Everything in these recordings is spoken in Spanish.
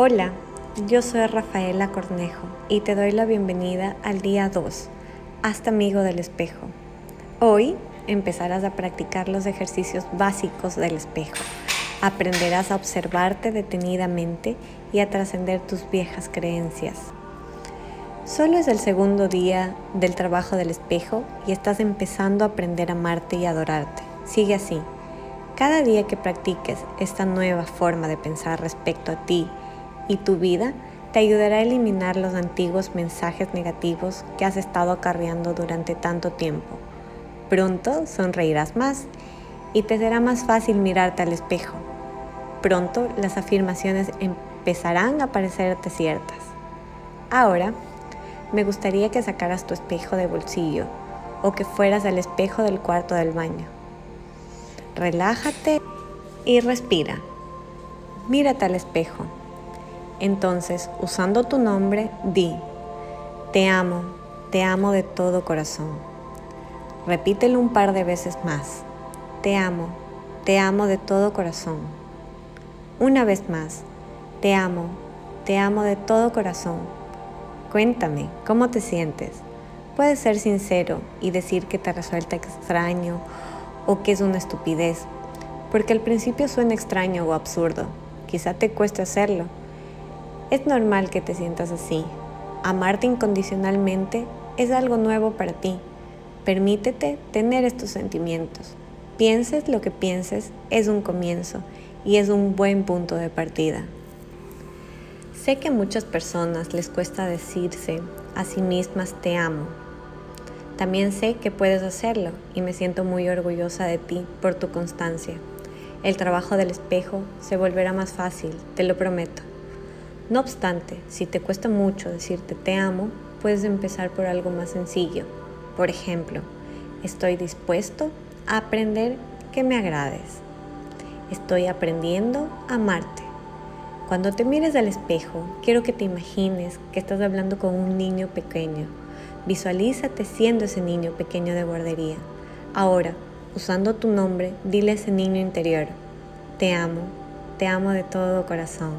Hola, yo soy Rafaela Cornejo y te doy la bienvenida al día 2, hasta amigo del espejo. Hoy empezarás a practicar los ejercicios básicos del espejo. Aprenderás a observarte detenidamente y a trascender tus viejas creencias. Solo es el segundo día del trabajo del espejo y estás empezando a aprender a amarte y adorarte. Sigue así. Cada día que practiques esta nueva forma de pensar respecto a ti y tu vida te ayudará a eliminar los antiguos mensajes negativos que has estado acarreando durante tanto tiempo. Pronto sonreirás más y te será más fácil mirarte al espejo. Pronto las afirmaciones empezarán a parecerte ciertas. Ahora, me gustaría que sacaras tu espejo de bolsillo o que fueras al espejo del cuarto del baño. Relájate y respira. Mírate al espejo. Entonces, usando tu nombre, di, te amo, te amo de todo corazón. Repítelo un par de veces más. Te amo, te amo de todo corazón. Una vez más, te amo, te amo de todo corazón. Cuéntame, ¿cómo te sientes? Puedes ser sincero y decir que te resulta extraño o que es una estupidez, porque al principio suena extraño o absurdo. Quizá te cueste hacerlo es normal que te sientas así. Amarte incondicionalmente es algo nuevo para ti. Permítete tener estos sentimientos. Pienses lo que pienses, es un comienzo y es un buen punto de partida. Sé que a muchas personas les cuesta decirse a sí mismas te amo. También sé que puedes hacerlo y me siento muy orgullosa de ti por tu constancia. El trabajo del espejo se volverá más fácil, te lo prometo. No obstante, si te cuesta mucho decirte te amo, puedes empezar por algo más sencillo. Por ejemplo, estoy dispuesto a aprender que me agrades. Estoy aprendiendo a amarte. Cuando te mires al espejo, quiero que te imagines que estás hablando con un niño pequeño. Visualízate siendo ese niño pequeño de guardería. Ahora, usando tu nombre, dile a ese niño interior, te amo, te amo de todo corazón.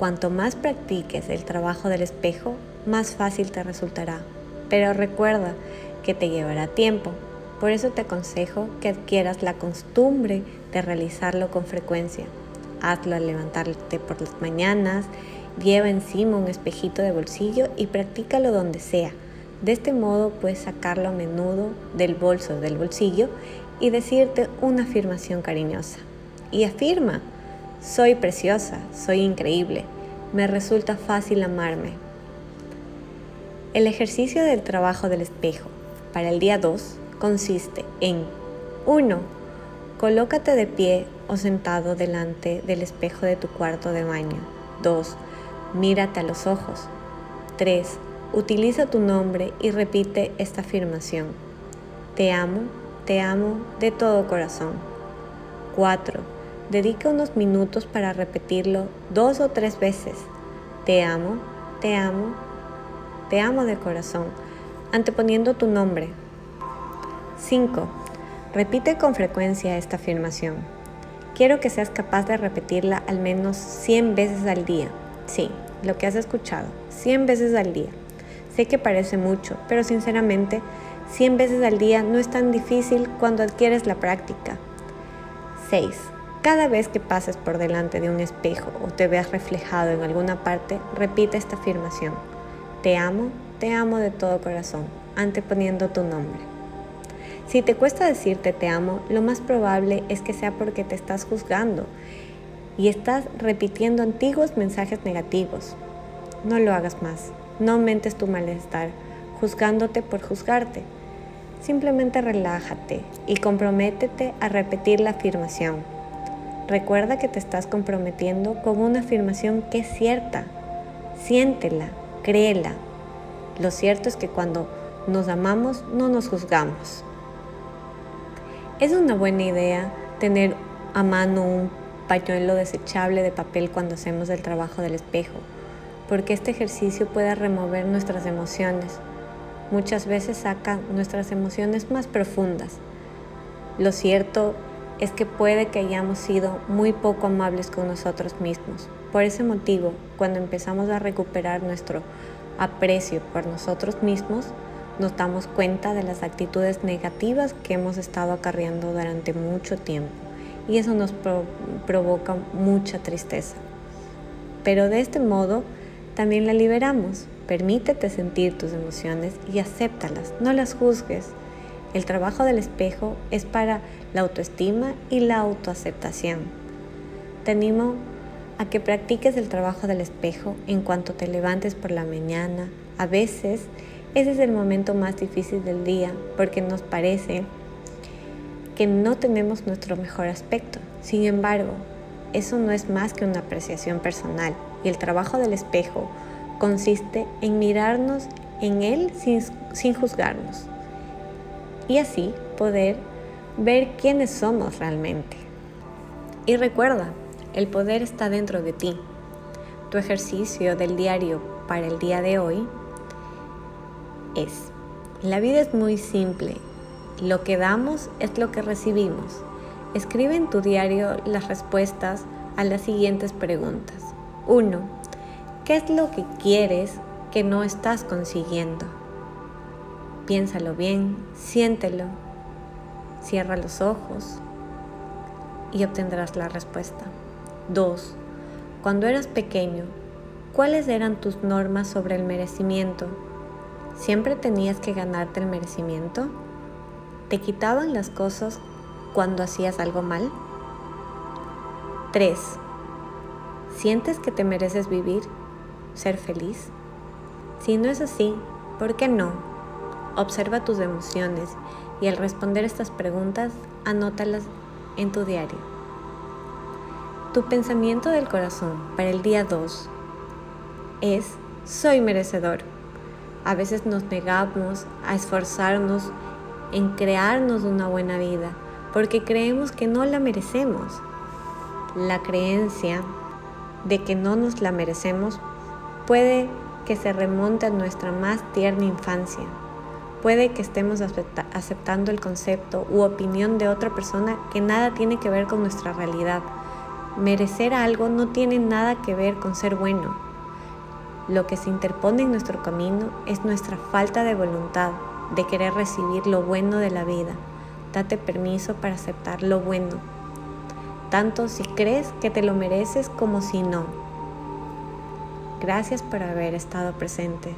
Cuanto más practiques el trabajo del espejo, más fácil te resultará. Pero recuerda que te llevará tiempo. Por eso te aconsejo que adquieras la costumbre de realizarlo con frecuencia. Hazlo al levantarte por las mañanas, lleva encima un espejito de bolsillo y practícalo donde sea. De este modo puedes sacarlo a menudo del bolso del bolsillo y decirte una afirmación cariñosa. Y afirma, soy preciosa, soy increíble, me resulta fácil amarme. El ejercicio del trabajo del espejo para el día 2 consiste en 1. Colócate de pie o sentado delante del espejo de tu cuarto de baño. 2. Mírate a los ojos. 3. Utiliza tu nombre y repite esta afirmación. Te amo, te amo de todo corazón. 4 Dedica unos minutos para repetirlo dos o tres veces. Te amo, te amo, te amo de corazón, anteponiendo tu nombre. 5. Repite con frecuencia esta afirmación. Quiero que seas capaz de repetirla al menos 100 veces al día. Sí, lo que has escuchado, 100 veces al día. Sé que parece mucho, pero sinceramente, 100 veces al día no es tan difícil cuando adquieres la práctica. 6. Cada vez que pases por delante de un espejo o te veas reflejado en alguna parte, repite esta afirmación. Te amo, te amo de todo corazón, anteponiendo tu nombre. Si te cuesta decirte te amo, lo más probable es que sea porque te estás juzgando y estás repitiendo antiguos mensajes negativos. No lo hagas más, no aumentes tu malestar, juzgándote por juzgarte. Simplemente relájate y comprométete a repetir la afirmación. Recuerda que te estás comprometiendo con una afirmación que es cierta. Siéntela, créela. Lo cierto es que cuando nos amamos no nos juzgamos. Es una buena idea tener a mano un pañuelo desechable de papel cuando hacemos el trabajo del espejo, porque este ejercicio puede remover nuestras emociones. Muchas veces saca nuestras emociones más profundas. Lo cierto es que puede que hayamos sido muy poco amables con nosotros mismos. Por ese motivo, cuando empezamos a recuperar nuestro aprecio por nosotros mismos, nos damos cuenta de las actitudes negativas que hemos estado acarreando durante mucho tiempo y eso nos provoca mucha tristeza. Pero de este modo también la liberamos. Permítete sentir tus emociones y acéptalas, no las juzgues. El trabajo del espejo es para la autoestima y la autoaceptación. Te animo a que practiques el trabajo del espejo en cuanto te levantes por la mañana. A veces ese es el momento más difícil del día porque nos parece que no tenemos nuestro mejor aspecto. Sin embargo, eso no es más que una apreciación personal y el trabajo del espejo consiste en mirarnos en él sin, sin juzgarnos y así poder ver quiénes somos realmente. Y recuerda, el poder está dentro de ti. Tu ejercicio del diario para el día de hoy es, la vida es muy simple, lo que damos es lo que recibimos. Escribe en tu diario las respuestas a las siguientes preguntas. 1. ¿Qué es lo que quieres que no estás consiguiendo? Piénsalo bien, siéntelo, cierra los ojos y obtendrás la respuesta. 2. Cuando eras pequeño, ¿cuáles eran tus normas sobre el merecimiento? ¿Siempre tenías que ganarte el merecimiento? ¿Te quitaban las cosas cuando hacías algo mal? 3. ¿Sientes que te mereces vivir, ser feliz? Si no es así, ¿por qué no? Observa tus emociones y al responder estas preguntas, anótalas en tu diario. Tu pensamiento del corazón para el día 2 es soy merecedor. A veces nos negamos a esforzarnos en crearnos una buena vida porque creemos que no la merecemos. La creencia de que no nos la merecemos puede que se remonte a nuestra más tierna infancia. Puede que estemos aceptando el concepto u opinión de otra persona que nada tiene que ver con nuestra realidad. Merecer algo no tiene nada que ver con ser bueno. Lo que se interpone en nuestro camino es nuestra falta de voluntad de querer recibir lo bueno de la vida. Date permiso para aceptar lo bueno, tanto si crees que te lo mereces como si no. Gracias por haber estado presentes.